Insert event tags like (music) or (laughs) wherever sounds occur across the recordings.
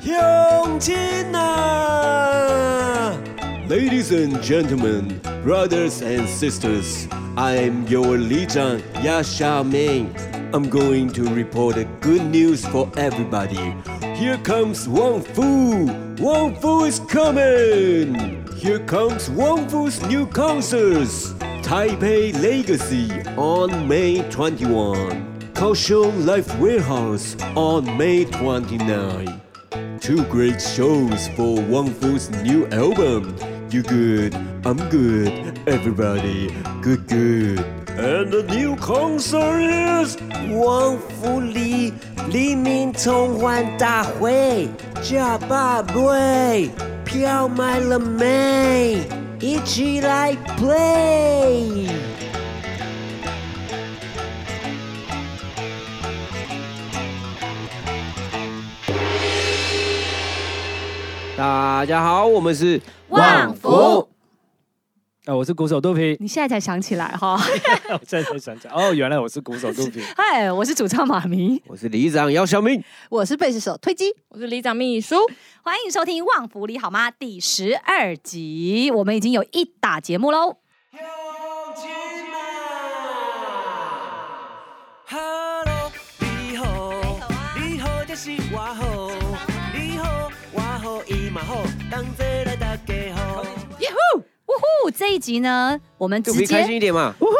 乡亲啊！Ladies and gentlemen, brothers and sisters, I am your 里长亚夏明。I'm going to report the good news for everybody. Here comes Wang Fu. Wang Fu is coming. Here comes Wang Fu's new concerts. Taipei Legacy on May 21. Kaohsiung Life Warehouse on May 29. Two great shows for Wang Fu's new album. You good, I'm good, everybody good good. And the new concert is 旺福里黎明重欢大会，假爸妹，票买了没？一起来 play！大家好，我们是旺福。啊，我是鼓手肚皮。你现在才想起来哈？(laughs) 我现在才想起来，哦，原来我是鼓手肚皮。(laughs) 嗨，我是主唱马明，我是里长姚小明，我是贝斯手推机，我是里长秘书。欢迎收听《旺福里好吗》第十二集，我们已经有一打节目喽。呜呼！这一集呢，我们直接开心一点嘛。呜呼！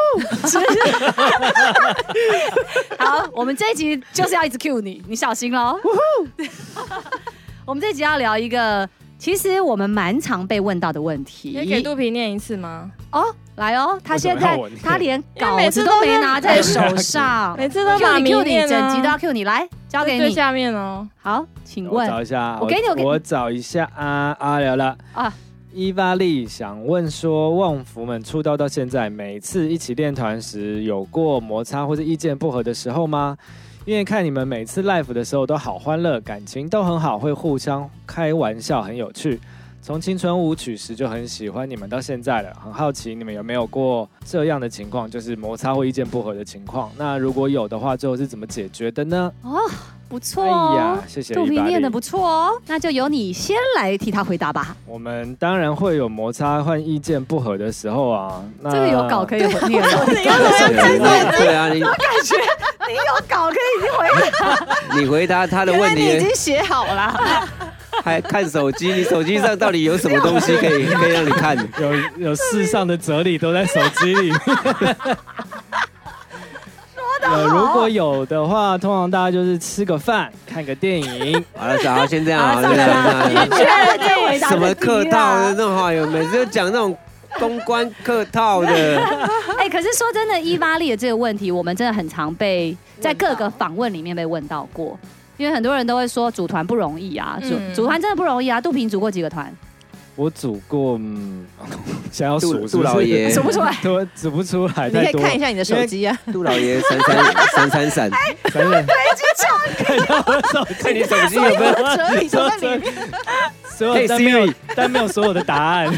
(laughs) 好，我们这一集就是要一直 cue 你，你小心喽。呜呼！(laughs) 我们这一集要聊一个，其实我们蛮常被问到的问题。可以给肚皮念一次吗？哦，来哦，他现在他连稿子都没拿在手上，(laughs) 每次都把 Q 你整集都要 cue 你，来交给你。最下面哦。好，请问。我找一下，我给你，我给你，我找一下啊啊，聊了啊。伊巴利想问说，旺福们出道到现在，每次一起练团时有过摩擦或者意见不合的时候吗？因为看你们每次 live 的时候都好欢乐，感情都很好，会互相开玩笑，很有趣。从青春舞曲时就很喜欢你们，到现在了，很好奇你们有没有过这样的情况，就是摩擦或意见不合的情况。那如果有的话，最后是怎么解决的呢？哦。不错哦，哎呀，谢谢。肚皮念的不错哦，那就由你先来替他回答吧。我们当然会有摩擦和意见不合的时候啊。那这个有稿可以 (laughs) 回念了。你刚才对啊，你 (laughs) 我感觉你有稿可以回答。你回答他的问题，你已经写好了。(laughs) 还看手机？你手机上到底有什么东西可以 (laughs) 可以让你看？有有世上的哲理都在手机里面。呃，如果有的话，通常大家就是吃个饭，看个电影。好了，好，先这样啊，先这样。什么客套的那种话，有每次都讲那种公关客套的。(laughs) 哎，可是说真的，伊巴利的这个问题，我们真的很常被在各个访问里面被问到过，因为很多人都会说组团不容易啊，组组团真的不容易啊。杜平组过几个团？我组过，嗯，(laughs) 想要数杜老爷 (laughs) 数不出来，(laughs) 都数不出来。你可以看一下你的手机啊，杜老爷闪闪闪闪闪，闪闪。看到我手机，看你手机有没有哲理在里面。所有但没有但没有所有的答案。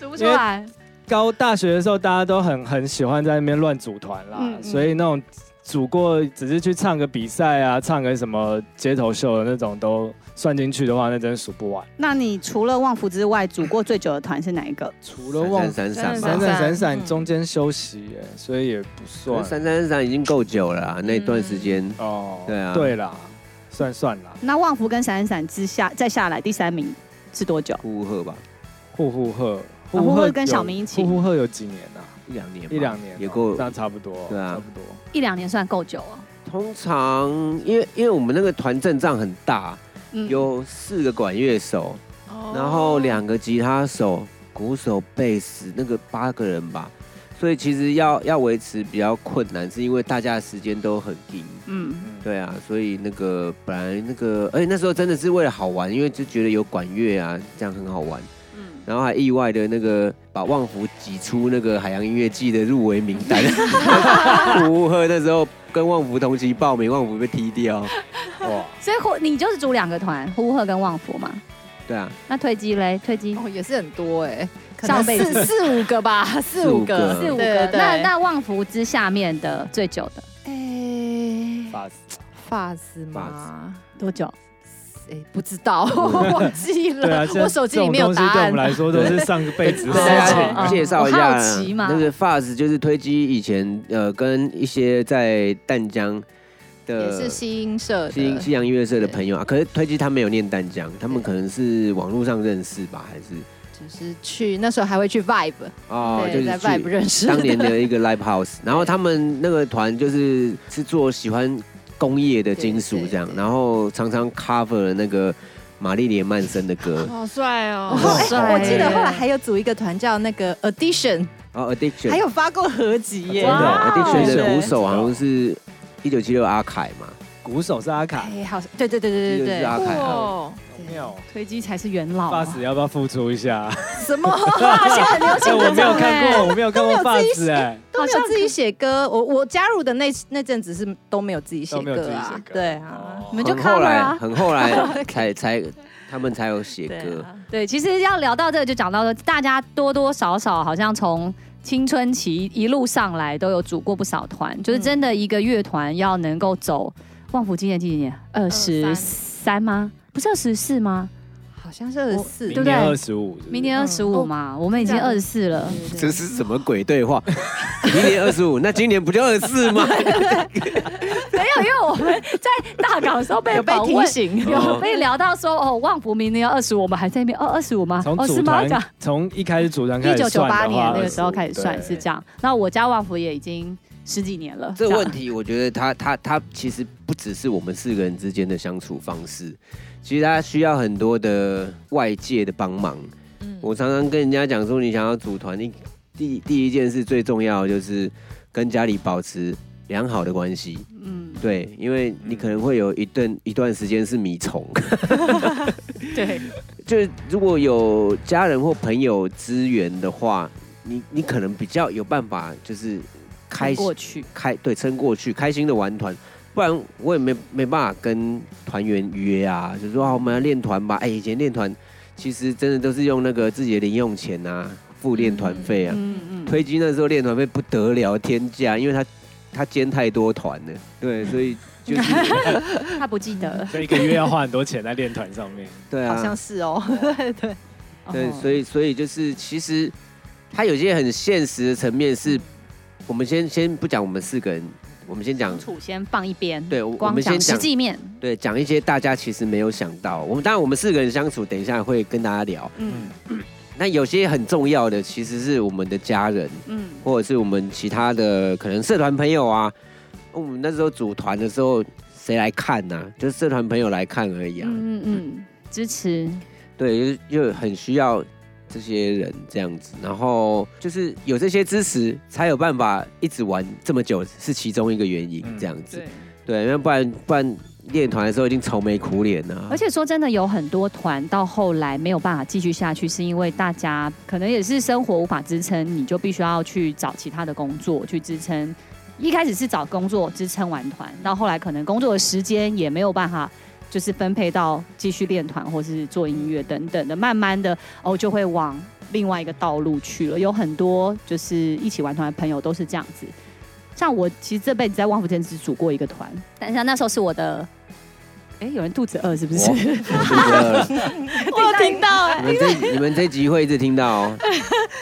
数不出来。高大学的时候，大家都很很喜欢在那边乱组团啦，所以那种组过只是去唱个比赛啊，唱个什么街头秀的那种都。算进去的话，那真的数不完。那你除了旺福之外，组过最久的团是哪一个？除了旺闪闪闪闪闪中间休息耶，所以也不算。闪闪闪闪已经够久了，那段时间。哦，对啊，对啦，算算啦。那旺福跟闪闪闪之下再下来第三名是多久？呼呼鹤吧，呼呼鹤，呼呼鹤跟小明一起。呼呼鹤有几年啊？一两年，一两年也够，那差不多。对啊，差不多。一两年算够久哦。通常，因为因为我们那个团阵仗很大。有四个管乐手，然后两个吉他手、鼓手、贝斯，那个八个人吧。所以其实要要维持比较困难，是因为大家的时间都很紧。嗯，对啊，所以那个本来那个，而且那时候真的是为了好玩，因为就觉得有管乐啊，这样很好玩。嗯，然后还意外的那个把旺福挤出那个海洋音乐季的入围名单。呼呼鹤那时候跟旺福同期报名，旺福被踢掉。哇！所以呼你就是组两个团，呼呼鹤跟旺福嘛？对啊。那推机嘞？推机哦也是很多哎，上辈子四四五个吧，四五个，四五个。那那旺福之下面的最久的？哎，发丝，发丝吗？多久？哎，不知道，(laughs) 忘记对啊，了。我手机里面有答案。对我们来说都是上个辈子的事情。介绍一下，好奇嘛那个 Fuzz 就是推机以前呃跟一些在淡江的也是西音社、西西洋音乐社的朋友啊，可是推机他没有念淡江，他们可能是网络上认识吧，还是？就是去那时候还会去 Vibe 哦，就是在 Vibe 认识当年的一个 Live House，然后他们那个团就是是做喜欢工业的金属这样，然后常常 cover 了那个玛丽莲曼森的歌，好帅哦！哎，我记得后来还有组一个团叫那个 Addiction，哦 Addiction，还有发过合集耶。真的 Addiction 的鼓手好像是一九七六阿凯嘛，鼓手是阿凯，哎，好像对对对对对对，是阿凯哦。推机才是元老，Fuzz 要不要付出一下？什么？(laughs) 现在很流行。我没有看过，我没有看过 Fuzz 哎，都没有自己写歌。我我加入的那那阵子是都没有自己写歌啊。对啊，你们就后来很后来 (laughs) 才才他们才有写歌。对，其实要聊到这个，就讲到说，大家多多少少好像从青春期一路上来都有组过不少团，就是真的一个乐团要能够走旺福今年几年？二十三吗？不是二十四吗？好像是二十四，对不对？二十五，明年二十五嘛，我们已经二十四了。这是什么鬼对话？(laughs) 明年二十五，那今年不就二十四吗？(laughs) 没有，因为我们在大港的时候被被提醒，有被聊到说哦，旺福明年要二十五，我们还在那边哦，二十五吗？从组团，从一开始组团开始，一九九八年那个时候开始算是这样。那我家旺福也已经十几年了。这个问题，我觉得他他他其实不只是我们四个人之间的相处方式。其实他需要很多的外界的帮忙。嗯，我常常跟人家讲说，你想要组团，你第第一件事最重要的就是跟家里保持良好的关系。嗯，对，因为你可能会有一段一段时间是米虫。(laughs) 对，(laughs) 就是如果有家人或朋友支援的话，你你可能比较有办法，就是开过去开对撑过去，开心的玩团。不然我也没没办法跟团员约啊，就说啊，我们要练团吧。哎，以前练团其实真的都是用那个自己的零用钱啊，付练团费啊。嗯嗯。推机那时候练团费不得了，天价，因为他他兼太多团了。对，所以就是 (laughs) 他不记得，(laughs) 所以一个月要花很多钱在练团上面。对啊，好像是哦。(laughs) 对对对，所以所以就是其实他有些很现实的层面是，我们先先不讲我们四个人。我们先讲，先放一边。对，我们先讲实际面。对，讲一些大家其实没有想到。我们当然，我们四个人相处，等一下会跟大家聊。嗯，(clears throat) 那有些很重要的，其实是我们的家人，嗯，或者是我们其他的可能社团朋友啊。我们那时候组团的时候，谁来看呢？就是社团朋友来看而已啊。嗯嗯，支持。对，就很需要。这些人这样子，然后就是有这些支持，才有办法一直玩这么久，是其中一个原因。这样子，嗯、对，因为不然不然练团的时候已经愁眉苦脸了。而且说真的，有很多团到后来没有办法继续下去，是因为大家可能也是生活无法支撑，你就必须要去找其他的工作去支撑。一开始是找工作支撑完团，到后来可能工作的时间也没有办法。就是分配到继续练团或是做音乐等等的，慢慢的哦就会往另外一个道路去了。有很多就是一起玩团的朋友都是这样子。像我其实这辈子在旺福只组过一个团，但是那时候是我的，哎，有人肚子饿是不是？肚子饿，(laughs) 我有听到哎。你们这你们这集会一直听到哦。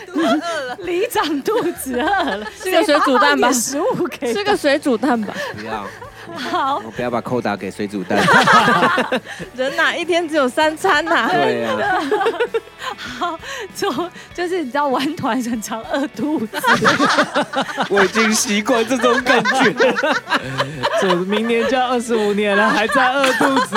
肚子饿了，(laughs) 里长肚子饿了，吃个水煮蛋吧，食物给吃个水煮蛋吧。不要。好，我不要把扣打给水煮蛋。(laughs) 人哪一天只有三餐呐？对呀。好，就就是你知道玩团很常饿肚子。我已经习惯这种感觉。(laughs) 就明年就要二十五年了，还在饿肚子。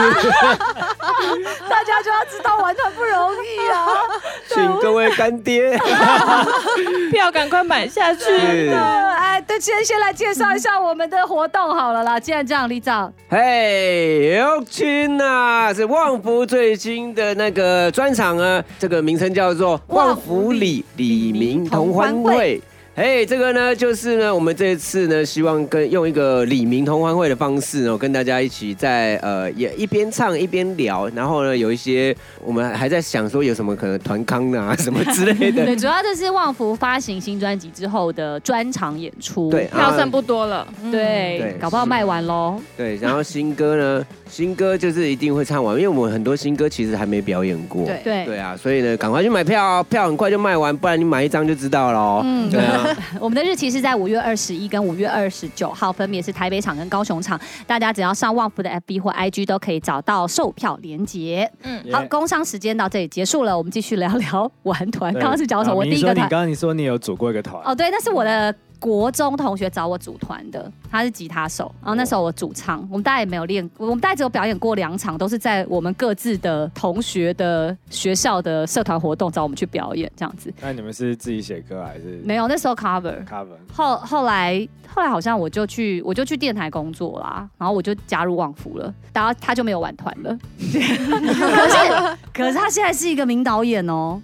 大家就要知道玩团不容易啊！(laughs) 请各位干爹，(laughs) 票赶快买下去。哎，对，先先来介绍一下我们的活动好了啦。既然这样，李长，嘿，有亲呐，是旺福最新的那个专场啊，这个名称叫做旺福里李明同欢会。嘿，这个呢，就是呢，我们这一次呢，希望跟用一个李明同欢会的方式呢，跟大家一起在呃，也一边唱一边聊，然后呢，有一些我们还在想说有什么可能团康啊什么之类的。(laughs) 对，主要就是旺福发行新专辑之后的专场演出，对，票剩不多了，对，对搞不好卖完喽。对，然后新歌呢，(laughs) 新歌就是一定会唱完，因为我们很多新歌其实还没表演过。对对对啊，所以呢，赶快去买票，票很快就卖完，不然你买一张就知道了。嗯，对啊。(laughs) 我们的日期是在五月二十一跟五月二十九号，分别是台北场跟高雄场。大家只要上旺福的 FB 或 IG 都可以找到售票连接。嗯，好，工商时间到这里结束了，我们继续聊聊玩团。刚刚是讲什么？我第一个团。你刚刚你说你有组过一个团。哦，对，那是我的。国中同学找我组团的，他是吉他手，然后那时候我主唱，我们大概也没有练，我们大概只有表演过两场，都是在我们各自的同学的学校的社团活动找我们去表演这样子。那你们是自己写歌还是？没有，那时候 cover cover。后后来后来好像我就去我就去电台工作啦，然后我就加入旺福了，然后他就没有玩团了。(laughs) 可是可是他现在是一个名导演哦。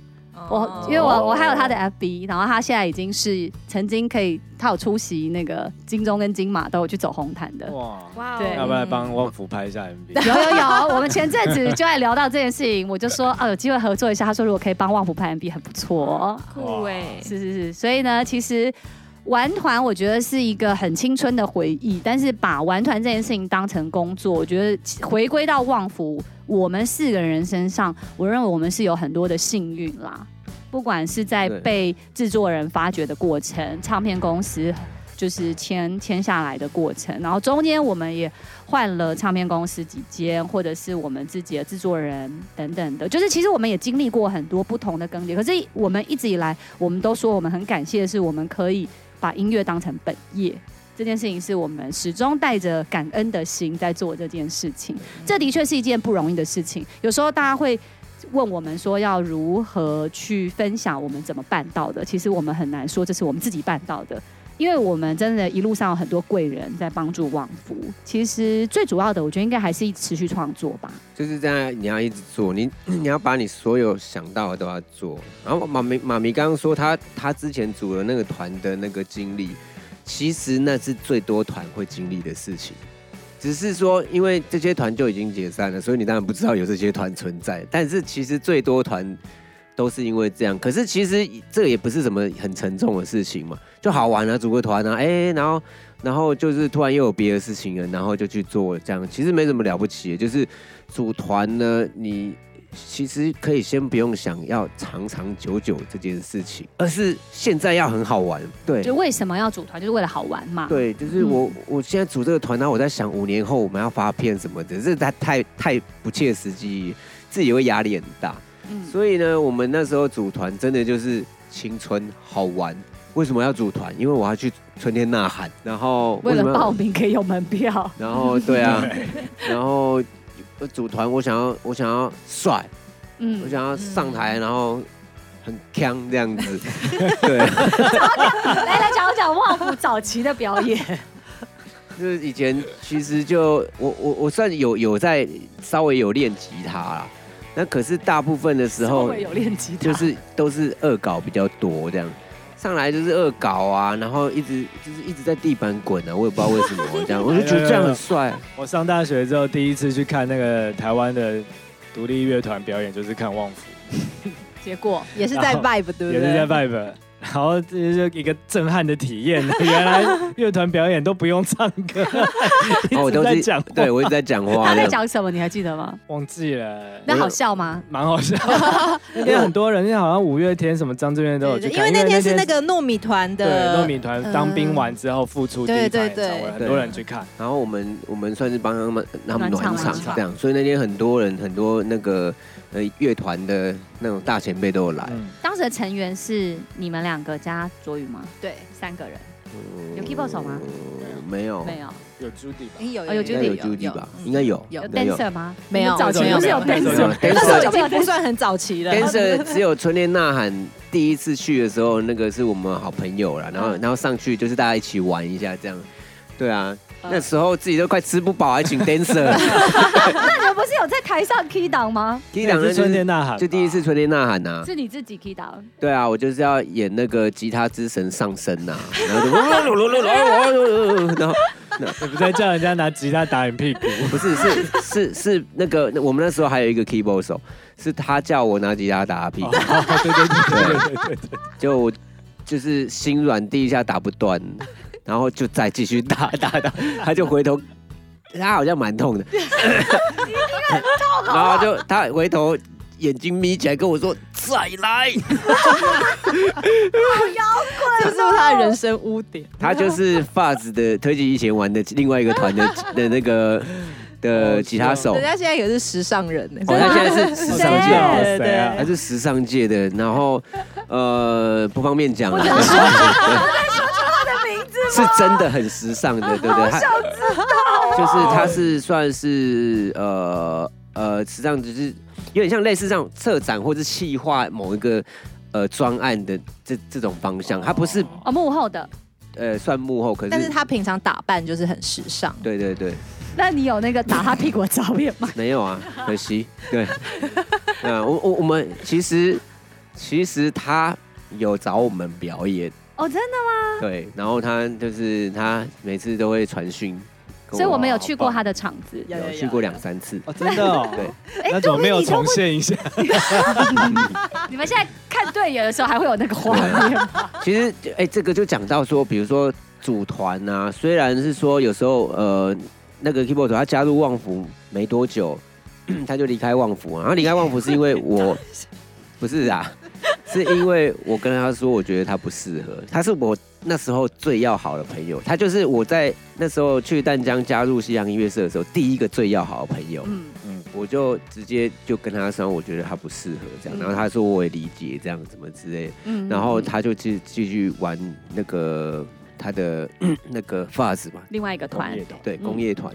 我因为我我还有他的 FB，然后他现在已经是曾经可以，他有出席那个金钟跟金马都有去走红毯的。哇哇！对，要不要来帮旺福拍一下 MV？有有有，我们前阵子就在聊到这件事情，我就说啊，有机会合作一下。他说如果可以帮旺福拍 MV，很不错。酷哎！是是是，所以呢，其实玩团我觉得是一个很青春的回忆，但是把玩团这件事情当成工作，我觉得回归到旺福，我们四个人身上，我认为我们是有很多的幸运啦。不管是在被制作人发掘的过程，唱片公司就是签签下来的过程，然后中间我们也换了唱片公司几间，或者是我们自己的制作人等等的，就是其实我们也经历过很多不同的更迭。可是我们一直以来，我们都说我们很感谢的是，我们可以把音乐当成本业，这件事情是我们始终带着感恩的心在做这件事情。这的确是一件不容易的事情，有时候大家会。问我们说要如何去分享我们怎么办到的？其实我们很难说这是我们自己办到的，因为我们真的一路上有很多贵人在帮助旺福。其实最主要的，我觉得应该还是一持续创作吧。就是这样，你要一直做，你 (clears throat) 你要把你所有想到的都要做。然后妈咪妈咪刚刚说他他之前组了那个团的那个经历，其实那是最多团会经历的事情。只是说，因为这些团就已经解散了，所以你当然不知道有这些团存在。但是其实最多团都是因为这样。可是其实这也不是什么很沉重的事情嘛，就好玩啊，组个团啊，哎，然后然后就是突然又有别的事情了，然后就去做这样，其实没什么了不起的。就是组团呢，你。其实可以先不用想要长长久久这件事情，而是现在要很好玩。对，就为什么要组团，就是为了好玩嘛。对，就是我、嗯、我现在组这个团，然后我在想五年后我们要发片什么的，这太太太不切实际，自己会压力很大。嗯，所以呢，我们那时候组团真的就是青春好玩。为什么要组团？因为我要去春天呐喊，然后为了报名可以有门票，然后对啊，(laughs) 然后。组团，我想要，我想要帅，嗯，我想要上台，然后很锵这样子，(laughs) 对。来来讲讲旺福早期的表演。(laughs) 就是以前其实就我我我算有有在稍微有练吉他啦，那可是大部分的时候有练吉他，就是都是恶搞比较多这样。上来就是恶搞啊，然后一直就是一直在地板滚啊，我也不知道为什么这样，(laughs) 我就觉得这样很帅。(laughs) 我上大学之后第一次去看那个台湾的独立乐团表演，就是看旺福，结果也是在 Vibe 对不对？也是在 Vibe。然后这是一个震撼的体验，(laughs) 原来乐团表演都不用唱歌，(laughs) 我都在讲，对我一直在讲话。他在讲什么？你还记得吗？忘记了。那好笑吗？蛮好笑，(laughs) 因为很多人，因为好像五月天什么张震岳都有去看。因为那天是那个糯米团的，糯米团当兵完之后复出第一场演唱会，很多人去看。然后我们我们算是帮他们他们暖场这样，所以那天很多人很多那个。呃，乐团的那种大前辈都有来。嗯、当时的成员是你们两个加卓宇吗？对，三个人。嗯、有 keyboard 手吗？没有，没有。有 Judy 吧？有有 Judy 有 Judy 吧？应该有。有 Dancer 吗？没有，早期不是有 Dancer。Dancer 已经不算很早期了。Dancer 只有春天呐喊第一次去的时候，那个是我们好朋友了，然后然后上去就是大家一起玩一下这样。对啊，那时候自己都快吃不饱，还请 (laughs) Dancer。那你们不是有在台？上 key 档吗？key 档是春天呐喊，就第一次春天呐喊呐。是你自己 key 档？对啊，我就是要演那个吉他之神上身呐，(laughs) 然后就，然后你不在叫人家拿吉他打你屁股？不是，是是是那个，我们那时候还有一个 keyboard 手，是他叫我拿吉他打他屁股。对对对对对对，就就是心软，第一下打不断，然后就再继续打 (laughs) 打打，他就回头。他好像蛮痛的，然后就他回头眼睛眯起来跟我说：“再来。”好摇滚，这是他的人生污点。他就是 Fuzz 的推荐以前玩的另外一个团的 (laughs) 的那个的吉他手。人家现在也是时尚人呢，哦，他现在是时尚界，对啊，还是时尚界的。然后呃，不方便讲了。(laughs) 是真的很时尚的，(laughs) 对不对？好想知道，就是他是算是呃呃，时尚就是有点像类似这样策展或者企划某一个呃专案的这这种方向，他不是哦幕后的，呃算幕后，可是但是他平常打扮就是很时尚，对对对。那你有那个打他屁股的照片吗？(laughs) 没有啊，可惜。对，(laughs) 嗯，我我我们其实其实他有找我们表演。哦，真的吗？对，然后他就是他每次都会传讯，所以我们有去过他的场子，有去过两三次。哦，真的哦。(laughs) 对，那怎么没有重现一下？(laughs) 你们现在看队友的时候还会有那个画面吗？(laughs) 其实，哎，这个就讲到说，比如说组团啊，虽然是说有时候呃，那个 keyboard 他加入旺福没多久，(clears throat) 他就离开旺福，然后离开旺福是因为我，不是啊。是因为我跟他说，我觉得他不适合。他是我那时候最要好的朋友，他就是我在那时候去淡江加入西洋音乐社的时候第一个最要好的朋友。嗯嗯，我就直接就跟他说，我觉得他不适合这样。然后他说我也理解这样怎么之类的。嗯，然后他就继继续玩那个他的 (clears throat) 那个 Fuzz 嘛，另外一个团，对，工业团。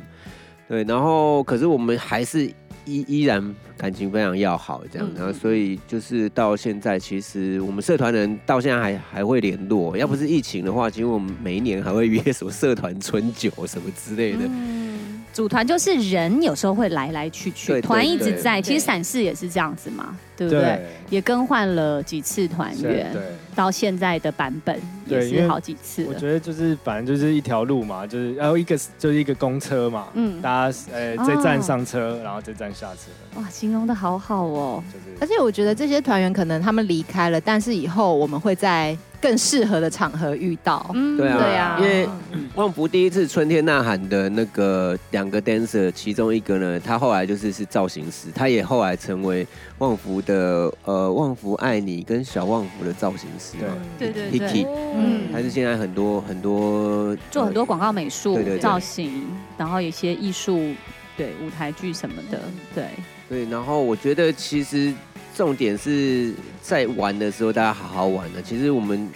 对，然后可是我们还是。依依然感情非常要好，这样，然后所以就是到现在，其实我们社团人到现在还还会联络。要不是疫情的话，其实我们每一年还会约什么社团春酒什么之类的。嗯，组团就是人有时候会来来去去，团一直在。其实闪市也是这样子嘛，对不对？也更换了几次团员，到现在的版本。也是好几次，我觉得就是反正就是一条路嘛，就是然后一个就是一个公车嘛，嗯，大家呃这站上车，然后这站下车。哇，形容的好好哦。就是，而且我觉得这些团员可能他们离开了，但是以后我们会在更适合的场合遇到。嗯，对啊，对啊。因为旺福第一次春天呐喊的那个两个 dancer，其中一个呢，他后来就是是造型师，他也后来成为旺福的呃旺福爱你跟小旺福的造型师嘛。对对对对。嗯，还是现在很多很多做很多广告美术造型，然后有些艺术，对舞台剧什么的，对对。然后我觉得其实重点是在玩的时候，大家好好玩的。其实我们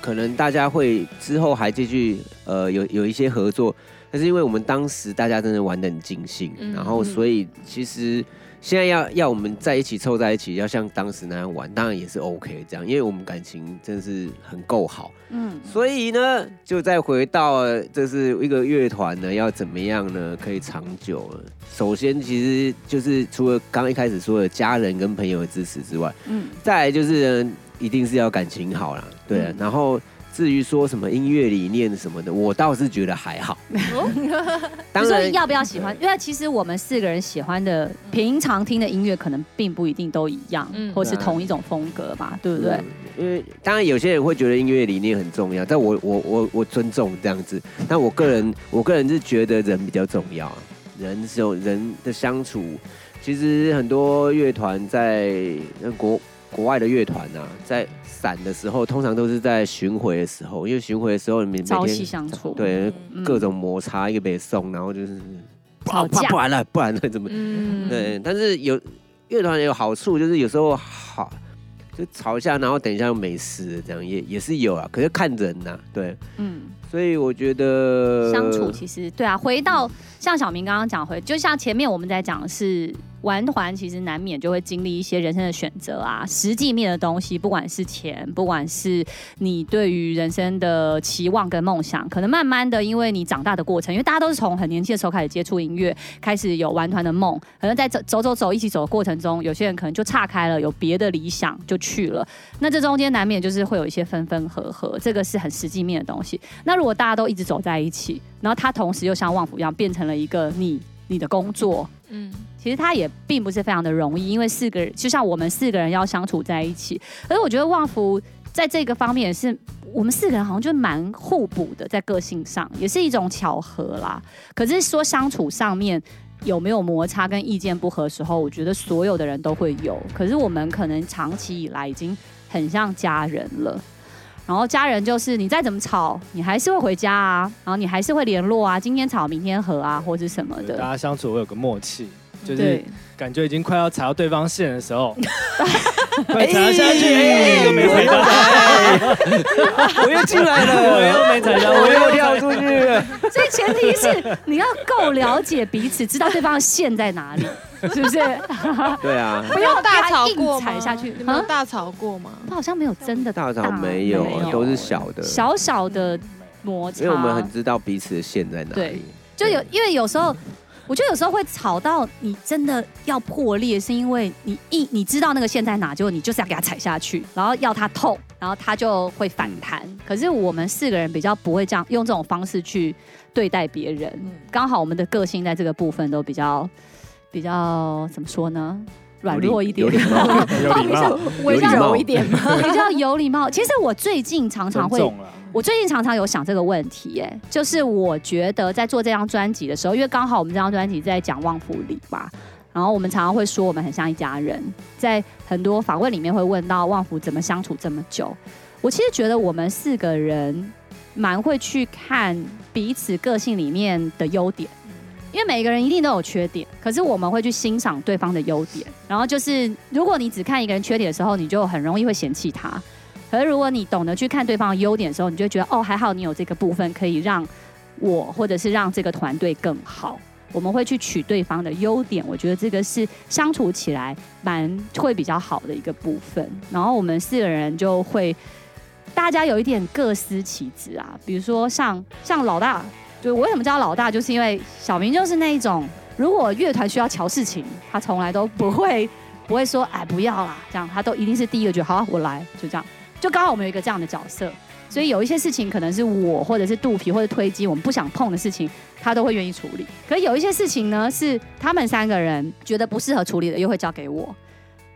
可能大家会之后还继续呃有有一些合作，但是因为我们当时大家真的玩得很尽兴，然后所以其实。现在要要我们在一起凑在一起，要像当时那样玩，当然也是 OK 这样，因为我们感情真的是很够好，嗯，所以呢，就再回到这是一个乐团呢，要怎么样呢可以长久了？首先，其实就是除了刚一开始说的家人跟朋友的支持之外，嗯，再来就是一定是要感情好啦，对，嗯、然后。至于说什么音乐理念什么的，我倒是觉得还好。当然，要不要喜欢？因为其实我们四个人喜欢的、平常听的音乐，可能并不一定都一样，或是同一种风格吧，对不对？因为当然有些人会觉得音乐理念很重要，但我我我我尊重这样子。但我个人我个人是觉得人比较重要，人是有人的相处。其实很多乐团在国国外的乐团啊，在。散的时候，通常都是在巡回的时候，因为巡回的时候你每朝夕相处，对，嗯、各种摩擦一个北送，然后就是吵架，不然了，不然了怎么？嗯、对，但是有乐团有好处，就是有时候好就吵一下，然后等一下又没事，这样也也是有啊。可是看人呐、啊，对，嗯，所以我觉得相处其实对啊，回到像小明刚刚讲回，就像前面我们在讲的是玩团，其实难免就会经历一些人生的选择啊，实际面的东西，不管是钱，不管是你对于人生的期望跟梦想，可能慢慢的因为你长大的过程，因为大家都是从很年轻的时候开始接触音乐，开始有玩团的梦，可能在走走走走一起走的过程中，有些人可能就岔开了，有别的理想就去了，那这中间难免就是会有一些分分合合，这个是很实际面的东西。那如果大家都一直走在一起，然后他同时又像旺福一样变成了一个你你的工作，嗯，其实他也并不是非常的容易，因为四个人就像我们四个人要相处在一起，而我觉得旺福在这个方面也是我们四个人好像就蛮互补的，在个性上也是一种巧合啦。可是说相处上面有没有摩擦跟意见不合的时候，我觉得所有的人都会有。可是我们可能长期以来已经很像家人了。然后家人就是你再怎么吵，你还是会回家啊，然后你还是会联络啊，今天吵明天和啊，或者什么的。大家相处会有个默契，就是感觉已经快要踩到对方线的时候，(laughs) (laughs) 快踩下去，哎，又没回答，(laughs) 我又进来了，我又没踩到，我又跳出去了。(laughs) 所以前提是你要够了解彼此，知道对方的线在哪里。是不是？对啊，不要大吵过踩下去，你们有大吵过吗？他好像没有真的大吵，没有，都是小的，小小的摩擦。因为我们很知道彼此的线在哪里。对，就有因为有时候，我觉得有时候会吵到你真的要破裂，是因为你一你知道那个线在哪，结果你就是要给他踩下去，然后要他痛，然后他就会反弹。可是我们四个人比较不会这样用这种方式去对待别人，刚好我们的个性在这个部分都比较。比较怎么说呢？软弱一点，有礼貌，有礼貌，(laughs) 一点吗？(laughs) 比较有礼貌。其实我最近常常会，我最近常常有想这个问题，哎，就是我觉得在做这张专辑的时候，因为刚好我们这张专辑在讲旺福里嘛，然后我们常常会说我们很像一家人，在很多访问里面会问到旺福怎么相处这么久。我其实觉得我们四个人蛮会去看彼此个性里面的优点。因为每个人一定都有缺点，可是我们会去欣赏对方的优点。然后就是，如果你只看一个人缺点的时候，你就很容易会嫌弃他。可是如果你懂得去看对方的优点的时候，你就觉得哦，还好你有这个部分可以让我或者是让这个团队更好。我们会去取对方的优点，我觉得这个是相处起来蛮会比较好的一个部分。然后我们四个人就会，大家有一点各司其职啊，比如说像像老大。就我为什么叫老大，就是因为小明就是那一种，如果乐团需要乔事情，他从来都不会不会说哎不要啦，这样他都一定是第一个觉好，我来，就这样，就刚好我们有一个这样的角色，所以有一些事情可能是我或者是肚皮或者推机我们不想碰的事情，他都会愿意处理。可有一些事情呢，是他们三个人觉得不适合处理的，又会交给我，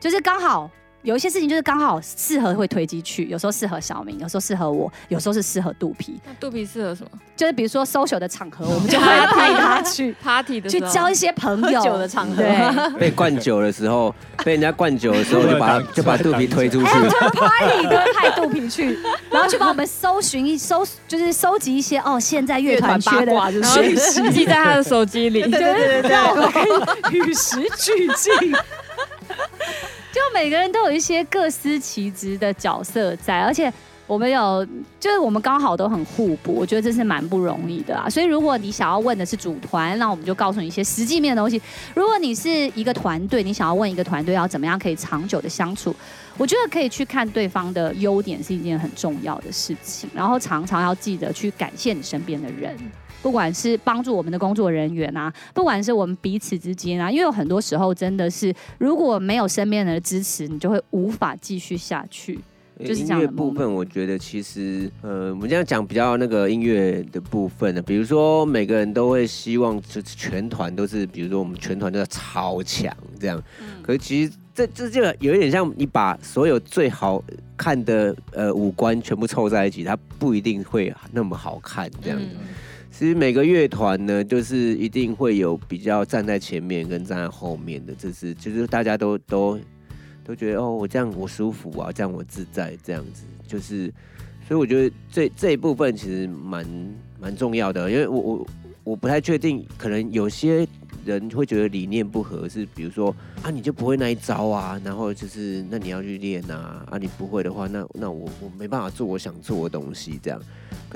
就是刚好。有一些事情就是刚好适合会推机去，有时候适合小明，有时候适合我，有时候是适合肚皮。那肚皮适合什么？就是比如说 social 的场合，我们就会带他去 (laughs) party 的，去交一些朋友。酒的场合，对。被灌酒的时候，被人家灌酒的时候，就把 (laughs) 就把肚皮推出去。就是 party 都会派肚皮去，(laughs) 然后去帮我们搜寻一搜，就是收集一些哦，现在乐团缺的讯息，记在他的手机里。对对对对，让我们可以与时俱进。就每个人都有一些各司其职的角色在，而且我们有，就是我们刚好都很互补，我觉得这是蛮不容易的啊。所以如果你想要问的是组团，那我们就告诉你一些实际面的东西；如果你是一个团队，你想要问一个团队要怎么样可以长久的相处，我觉得可以去看对方的优点是一件很重要的事情，然后常常要记得去感谢你身边的人。不管是帮助我们的工作人员啊，不管是我们彼此之间啊，因为有很多时候真的是，如果没有身边人的支持，你就会无法继续下去。就是音乐部分，我觉得其实，呃，我们这样讲比较那个音乐的部分呢，比如说每个人都会希望，就是全团都是，比如说我们全团都要超强这样。嗯。可是其实这这就有一点像你把所有最好看的呃五官全部凑在一起，它不一定会那么好看这样。嗯其实每个乐团呢，就是一定会有比较站在前面跟站在后面的，这是就是大家都都都觉得哦，我这样我舒服啊，这样我自在，这样子就是，所以我觉得这这一部分其实蛮蛮重要的，因为我我我不太确定，可能有些人会觉得理念不合，是比如说啊，你就不会那一招啊，然后就是那你要去练啊，啊你不会的话，那那我我没办法做我想做的东西这样。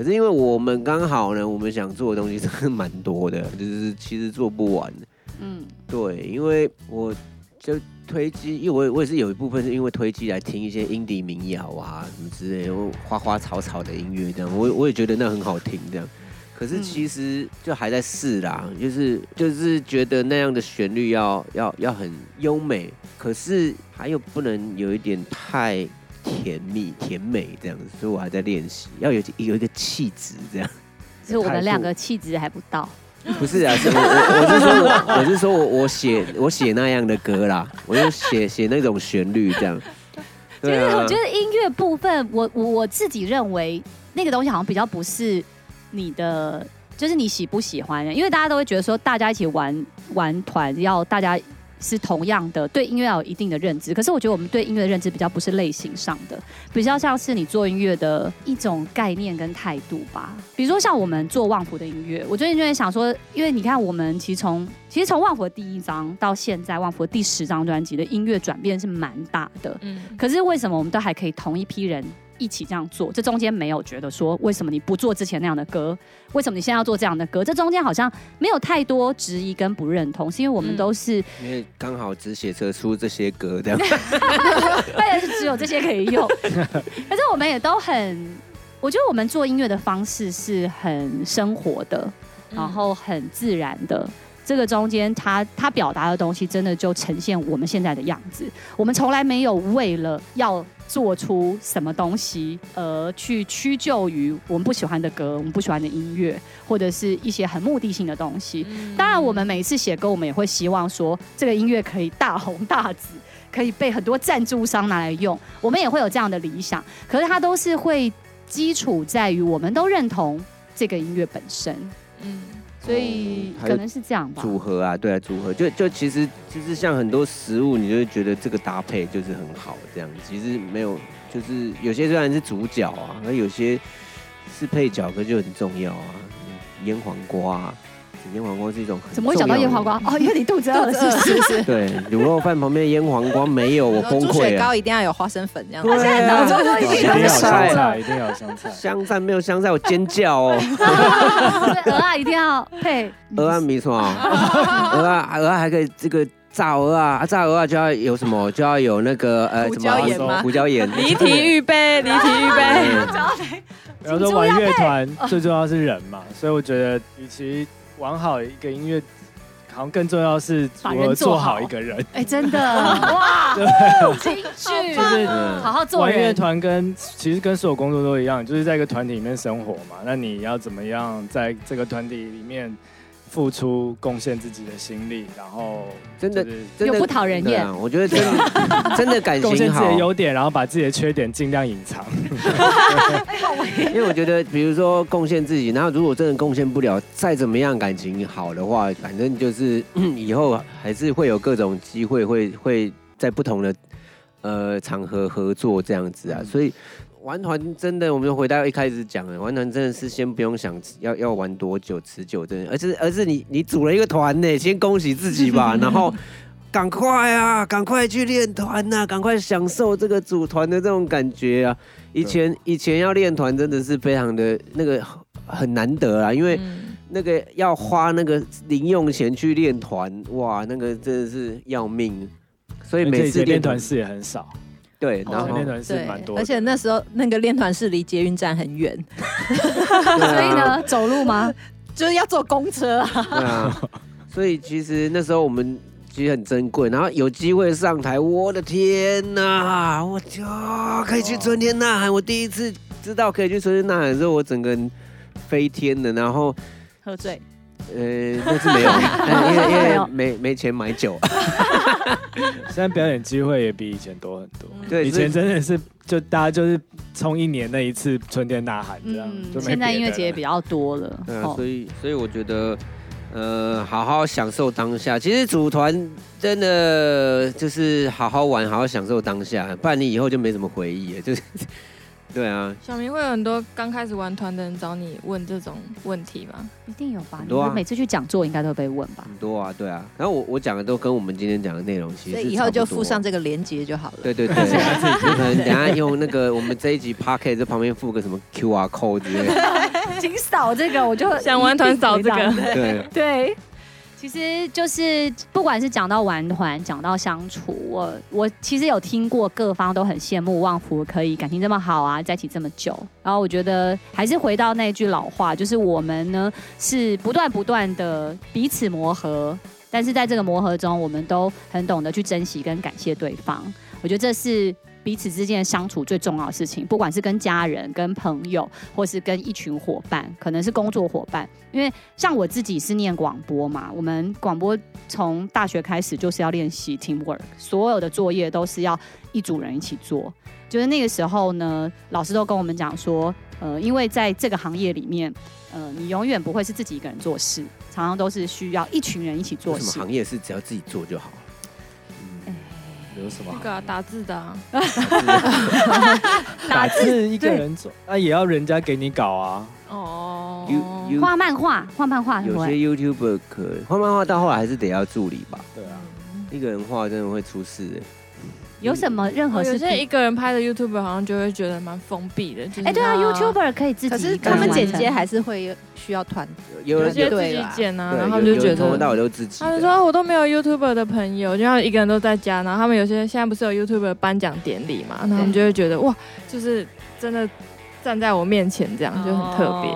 可是因为我们刚好呢，我们想做的东西真的蛮多的，(laughs) 就是其实做不完。嗯，对，因为我就推机，因为我我也是有一部分是因为推机来听一些 indie 民谣啊什么之类的，花花草草的音乐这样，我我也觉得那很好听这样。可是其实就还在试啦，就是就是觉得那样的旋律要要要很优美，可是还有不能有一点太甜蜜甜美这样子，所以我还在练习，要有有一个气质这样。(laughs) 所以我们两个气质还不到。不是啊，是我我我是说我我是说我我写我写那样的歌啦，我就写写那种旋律这样。其实我觉得音乐部分，我我我自己认为那个东西好像比较不是。你的就是你喜不喜欢？因为大家都会觉得说，大家一起玩玩团，要大家是同样的对音乐要有一定的认知。可是我觉得我们对音乐的认知比较不是类型上的，比较像是你做音乐的一种概念跟态度吧。比如说像我们做旺福的音乐，我最近就在想说，因为你看我们其实从其实从旺福的第一张到现在旺福的第十张专辑的音乐转变是蛮大的。嗯，可是为什么我们都还可以同一批人？一起这样做，这中间没有觉得说，为什么你不做之前那样的歌？为什么你现在要做这样的歌？这中间好像没有太多质疑跟不认同，是因为我们都是、嗯、因为刚好只写车出这些歌这样，(laughs) 或者是只有这些可以用。可是我们也都很，我觉得我们做音乐的方式是很生活的，然后很自然的。这个中间他，他他表达的东西，真的就呈现我们现在的样子。我们从来没有为了要。做出什么东西，而去屈就于我们不喜欢的歌，我们不喜欢的音乐，或者是一些很目的性的东西。当然，我们每一次写歌，我们也会希望说，这个音乐可以大红大紫，可以被很多赞助商拿来用。我们也会有这样的理想，可是它都是会基础在于我们都认同这个音乐本身。嗯。所以可能是这样吧。组合啊，对啊，组合就就其实就是像很多食物，你就会觉得这个搭配就是很好这样。其实没有，就是有些虽然是主角啊，那有些是配角，可就很重要啊。腌黄瓜啊。腌黄瓜是一种很，怎么会讲到腌黄瓜？哦，因为你肚子饿了，是不是？对，卤肉饭旁边腌黄瓜没有，我崩溃。猪血糕一定要有花生粉，这样。对啊，一定要有香菜，一定要有香菜。香菜没有香菜，我尖叫哦。(laughs) 鹅啊，一定要配。(laughs) 鹅啊，没错。鹅啊，鹅啊，还可以这个炸鹅啊，炸鹅啊就要有什么？就要有那个呃，胡椒盐？胡椒盐。离题预备，(laughs) 离题预备。然后说玩乐团最重要是人嘛，所以我觉得与其。玩好一个音乐，好像更重要是如何做好一个人。哎，真的 (laughs) 哇，对，情绪就是好好做。玩乐团跟其实跟所有工作都一样，就是在一个团体里面生活嘛。那你要怎么样在这个团体里面？付出贡献自己的心力，然后真的真的不讨人厌、啊。我觉得真的 (laughs) 真的感情好，贡献自己的优点，然后把自己的缺点尽量隐藏。因为我觉得，比如说贡献自己，然后如果真的贡献不了，再怎么样感情好的话，反正就是以后还是会有各种机会，会会在不同的呃场合合作这样子啊，所以。玩团真的，我们就回到一开始讲了，玩团真的是先不用想要要玩多久持久，真的，而是而是你你组了一个团呢，先恭喜自己吧，(laughs) 然后赶快啊，赶快去练团呐，赶快享受这个组团的这种感觉啊！以前以前要练团真的是非常的那个很难得啊，因为那个要花那个零用钱去练团，哇，那个真的是要命，所以每次练团室也很少。对，然后练团是蛮多，而且那时候那个练团是离捷运站很远，所以呢，走路吗？(laughs) 就是要坐公车啊。对啊，所以其实那时候我们其实很珍贵，然后有机会上台，我的天呐，我就可以去春天呐喊，我第一次知道可以去春天呐喊的时候，我整个人飞天了，然后喝醉。呃，那是没有，(laughs) 因为因为没没钱买酒。(laughs) 现在表演机会也比以前多很多。对，以前真的是就大家就是冲一年那一次春天呐喊这样。嗯，现在音乐节也比较多了。对啊，所以所以我觉得，呃，好好享受当下。其实组团真的就是好好玩，好好享受当下，不然你以后就没什么回忆了。就是对啊，小明会有很多刚开始玩团的人找你问这种问题吗？一定有吧？很多啊你们每次去讲座应该都被问吧？很多啊，对啊。然后我我讲的都跟我们今天讲的内容其实是以以后就附上这个连接就好了。对对对，就可能等下用那个我们这一集 Podcast 这旁边附个什么 QR code 之类的。(laughs) 请扫这个，我就想玩团扫这个。对对，其实就是不管是讲到玩团，讲到相处，我我其实有听过各方都很羡慕旺福可以感情这么好啊，在一起这么久。然后我觉得还是回到那句老话，就是我们呢是不断不断的彼此磨合，但是在这个磨合中，我们都很懂得去珍惜跟感谢对方。我觉得这是。彼此之间的相处最重要的事情，不管是跟家人、跟朋友，或是跟一群伙伴，可能是工作伙伴。因为像我自己是念广播嘛，我们广播从大学开始就是要练习 teamwork，所有的作业都是要一组人一起做。就是那个时候呢，老师都跟我们讲说，呃，因为在这个行业里面，呃，你永远不会是自己一个人做事，常常都是需要一群人一起做事。什么行业是只要自己做就好？有什么？那个、啊、打字的、(laughs) 啊，打字一个人做，那、啊、也要人家给你搞啊。哦，画漫画，画漫画，有些 YouTuber 可以画漫画，到后来还是得要助理吧？对啊，一个人画真的会出事的。有什么任何事情？有些一个人拍的 YouTuber 好像就会觉得蛮封闭的。哎，对啊，YouTuber 可以自己，可是他们剪接还是会需要团队，有些自己剪啊，然后就觉得从头到尾都自己。他们说我都没有 YouTuber 的朋友，就像一个人都在家，然后他们有些现在不是有 YouTuber 颁奖典礼嘛，然后他们就会觉得哇，就是真的站在我面前这样就很特别。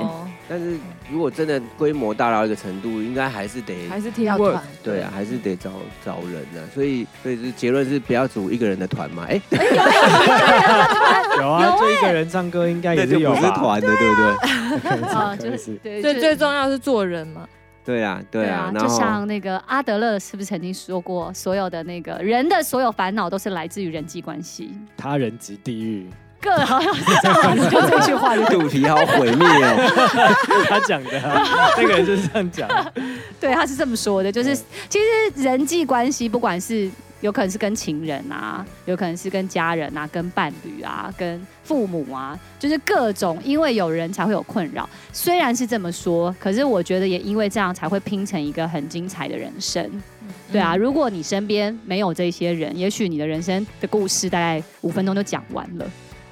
但是如果真的规模大到一个程度，应该还是得还是 teamwork，对啊，还是得找找人啊。所以所以是结论是不要组一个人的团嘛。哎，有啊，就一个人唱歌应该也是有团的，对不对？啊，就是对，最最重要是做人嘛。对啊，对啊。就像那个阿德勒是不是曾经说过，所有的那个人的所有烦恼都是来自于人际关系，他人即地狱。个好像是这样子，就这句话，肚皮好毁灭哦。他讲的，那个人就是这样讲。(laughs) 对，他是这么说的，就是其实人际关系，不管是有可能是跟情人啊，有可能是跟家人啊，跟伴侣啊，跟父母啊，就是各种，因为有人才会有困扰。虽然是这么说，可是我觉得也因为这样才会拼成一个很精彩的人生。对啊，如果你身边没有这些人，也许你的人生的故事大概五分钟就讲完了。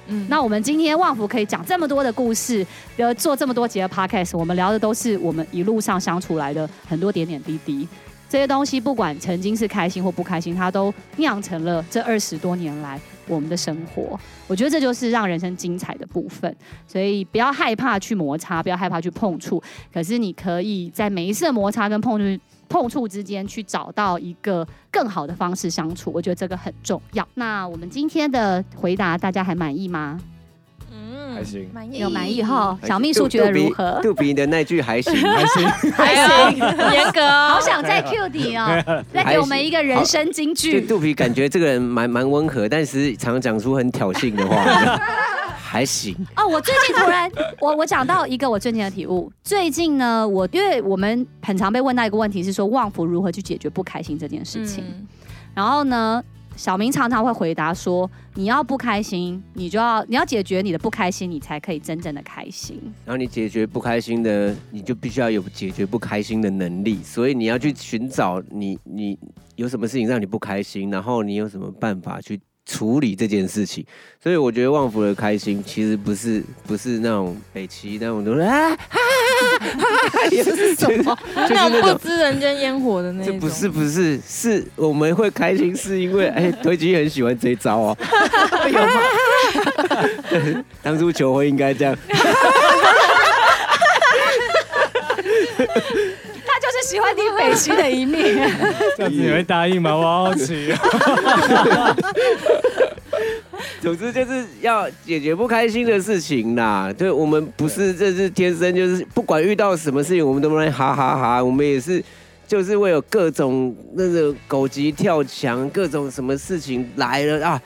嗯，那我们今天旺福可以讲这么多的故事，呃，做这么多节的 podcast，我们聊的都是我们一路上相处来的很多点点滴滴。这些东西不管曾经是开心或不开心，它都酿成了这二十多年来我们的生活。我觉得这就是让人生精彩的部分。所以不要害怕去摩擦，不要害怕去碰触。可是你可以在每一次的摩擦跟碰触。碰触之间去找到一个更好的方式相处，我觉得这个很重要。那我们今天的回答大家还满意吗？嗯，还行，满意有满意哈。小秘书觉得如何？肚皮的那句还行，还行，还行，严格。好想再 cue 你哦，再给我们一个人生金句。肚皮感觉这个人蛮蛮温和，但是常常讲出很挑衅的话。还行哦，我最近突然，(laughs) 我我讲到一个我最近的体悟。最近呢，我因为我们很常被问到一个问题是说，旺福如何去解决不开心这件事情。嗯、然后呢，小明常常会回答说，你要不开心，你就要你要解决你的不开心，你才可以真正的开心。然后你解决不开心的，你就必须要有解决不开心的能力。所以你要去寻找你你有什么事情让你不开心，然后你有什么办法去。处理这件事情，所以我觉得旺福的开心其实不是不是那种北齐那种都是啊啊啊，是什么？就是那种不知人间烟火的那种。这不是不是，是我们会开心，是因为哎，推机很喜欢这一招哦。有吗？当初求婚应该这样。喜欢你北七的一面，(laughs) 这样子你会答应吗？我好奇。(laughs) 总之就是要解决不开心的事情啦。对，我们不是这是天生，就是不管遇到什么事情，我们都能哈哈哈。我们也是，就是会有各种那个狗急跳墙，各种什么事情来了啊。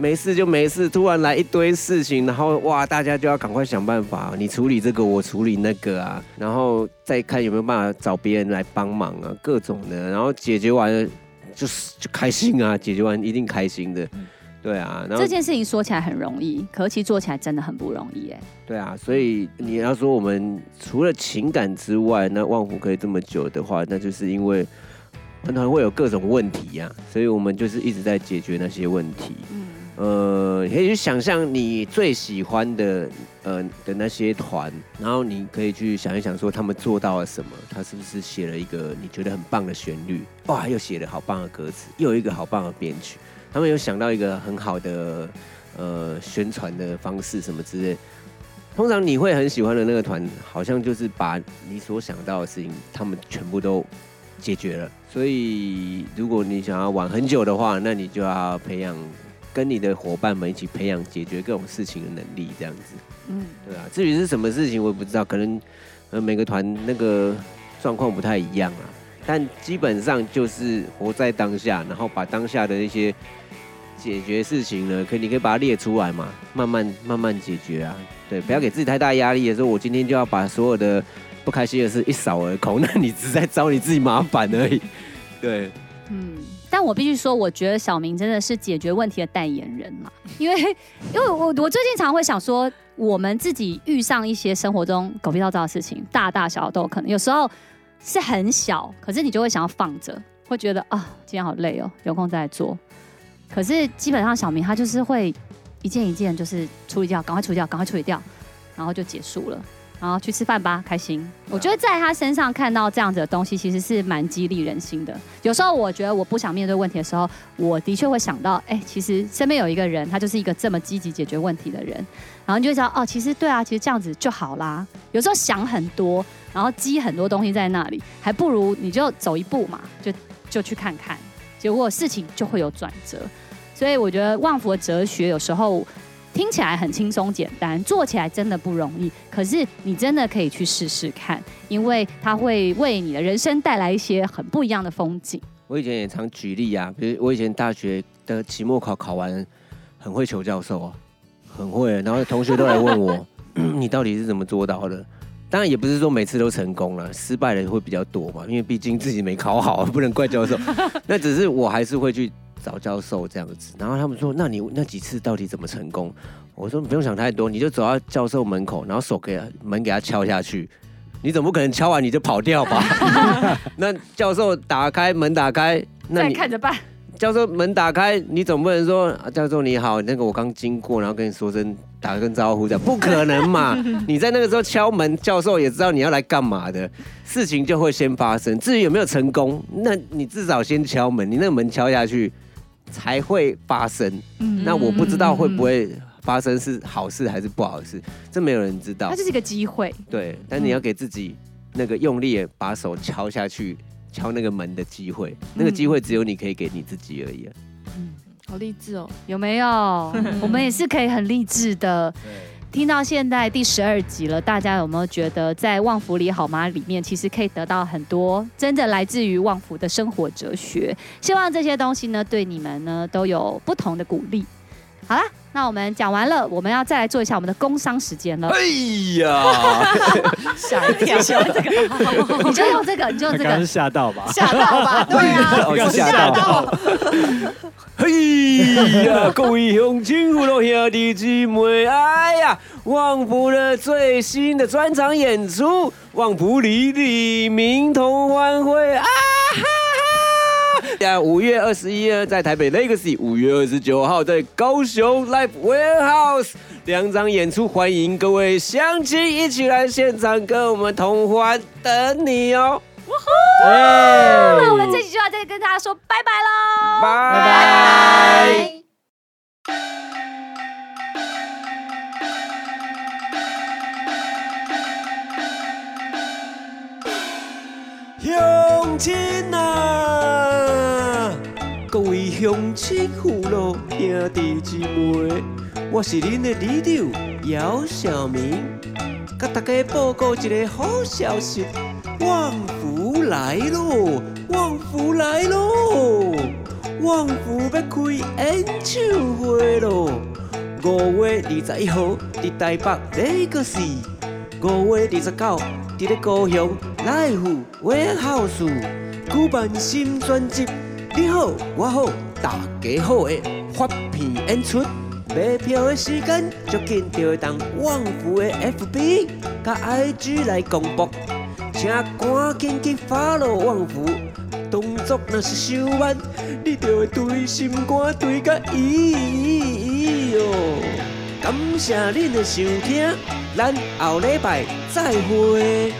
没事就没事，突然来一堆事情，然后哇，大家就要赶快想办法，你处理这个，我处理那个啊，然后再看有没有办法找别人来帮忙啊，各种的，然后解决完了就是就开心啊，解决完一定开心的，对啊，然后这件事情说起来很容易，可其实做起来真的很不容易哎。对啊，所以你要说我们除了情感之外，那万福可以这么久的话，那就是因为团团会有各种问题呀、啊，所以我们就是一直在解决那些问题。嗯，呃，可以去想象你最喜欢的呃的那些团，然后你可以去想一想，说他们做到了什么，他是不是写了一个你觉得很棒的旋律？哇，又写了好棒的歌词，又有一个好棒的编曲。他们有想到一个很好的呃宣传的方式什么之类，通常你会很喜欢的那个团，好像就是把你所想到的事情，他们全部都解决了。所以如果你想要玩很久的话，那你就要培养跟你的伙伴们一起培养解决各种事情的能力，这样子。嗯，对啊。至于是什么事情，我也不知道，可能呃每个团那个状况不太一样啊。但基本上就是活在当下，然后把当下的那些。解决事情呢，可以你可以把它列出来嘛，慢慢慢慢解决啊。对，不要给自己太大压力的时候，我今天就要把所有的不开心的事一扫而空，(laughs) 那你只是在找你自己麻烦而已。对，嗯，但我必须说，我觉得小明真的是解决问题的代言人嘛，因为因为我我最近常会想说，我们自己遇上一些生活中狗屁倒灶的事情，大大小小都有可能，有时候是很小，可是你就会想要放着，会觉得啊，今天好累哦，有空再来做。可是基本上小明他就是会一件一件就是处理掉，赶快处理掉，赶快处理掉，然后就结束了，然后去吃饭吧，开心。我觉得在他身上看到这样子的东西，其实是蛮激励人心的。有时候我觉得我不想面对问题的时候，我的确会想到，哎，其实身边有一个人，他就是一个这么积极解决问题的人，然后你就会知道，哦，其实对啊，其实这样子就好啦。有时候想很多，然后积很多东西在那里，还不如你就走一步嘛，就就去看看。结果事情就会有转折，所以我觉得旺福的哲学有时候听起来很轻松简单，做起来真的不容易。可是你真的可以去试试看，因为它会为你的人生带来一些很不一样的风景。我以前也常举例啊，比如我以前大学的期末考考完，很会求教授啊，很会，然后同学都来问我，(laughs) 你到底是怎么做到的？当然也不是说每次都成功了，失败的会比较多嘛，因为毕竟自己没考好，不能怪教授。(laughs) 那只是我还是会去找教授这样子。然后他们说：“那你那几次到底怎么成功？”我说：“不用想太多，你就走到教授门口，然后手给门给他敲下去。你总不可能敲完你就跑掉吧？(laughs) 那教授打开门打开，那你看着办。教授门打开，你总不能说：‘啊教授你好，那个我刚经过，然后跟你说声。’”打个招呼，这样不可能嘛？(laughs) 你在那个时候敲门，教授也知道你要来干嘛的，事情就会先发生。至于有没有成功，那你至少先敲门，你那个门敲下去才会发生。那我不知道会不会发生是好事还是不好事，这没有人知道。它就是一个机会。对，但你要给自己那个用力把手敲下去，敲那个门的机会，那个机会只有你可以给你自己而已。嗯好励志哦，有没有？(laughs) 我们也是可以很励志的。听到现在第十二集了，大家有没有觉得在旺福里好吗里面，其实可以得到很多真的来自于旺福的生活哲学？希望这些东西呢，对你们呢都有不同的鼓励。好啦。那我们讲完了，我们要再来做一下我们的工商时间了。哎呀，吓一跳！喜欢这个，你就用这个，你就用这个。吓到吧？吓到吧？(laughs) 对啊，我吓到。嘿呀，各位乡亲父老兄弟姐妹，哎呀，旺福的最新的专场演出，旺福里里民同欢会啊！五月二十一日在台北 Legacy，五月二十九号在高雄 Live Warehouse，两场演出，欢迎各位乡亲一起来现场跟我们同欢，等你哦！哇呼！那我们这集就要再跟大家说拜拜喽！拜拜！乡亲啊！各位乡亲父老兄弟姊妹，我是恁的里长姚小明，甲大家报告一个好消息，旺福来喽！旺福来喽！旺福要开演唱会喽！五月二十一号伫台北 Legacy，五月二十九伫咧高雄 Live Warehouse 举办新专辑。你好，我好，大家好诶。发片演出。买票的时间就紧就会当旺福的 FB 甲 IG 来公布，请赶紧去花路旺福，动作若是太慢，你就会对心肝对甲咦咦哟！感谢恁的收听，咱后礼拜再会。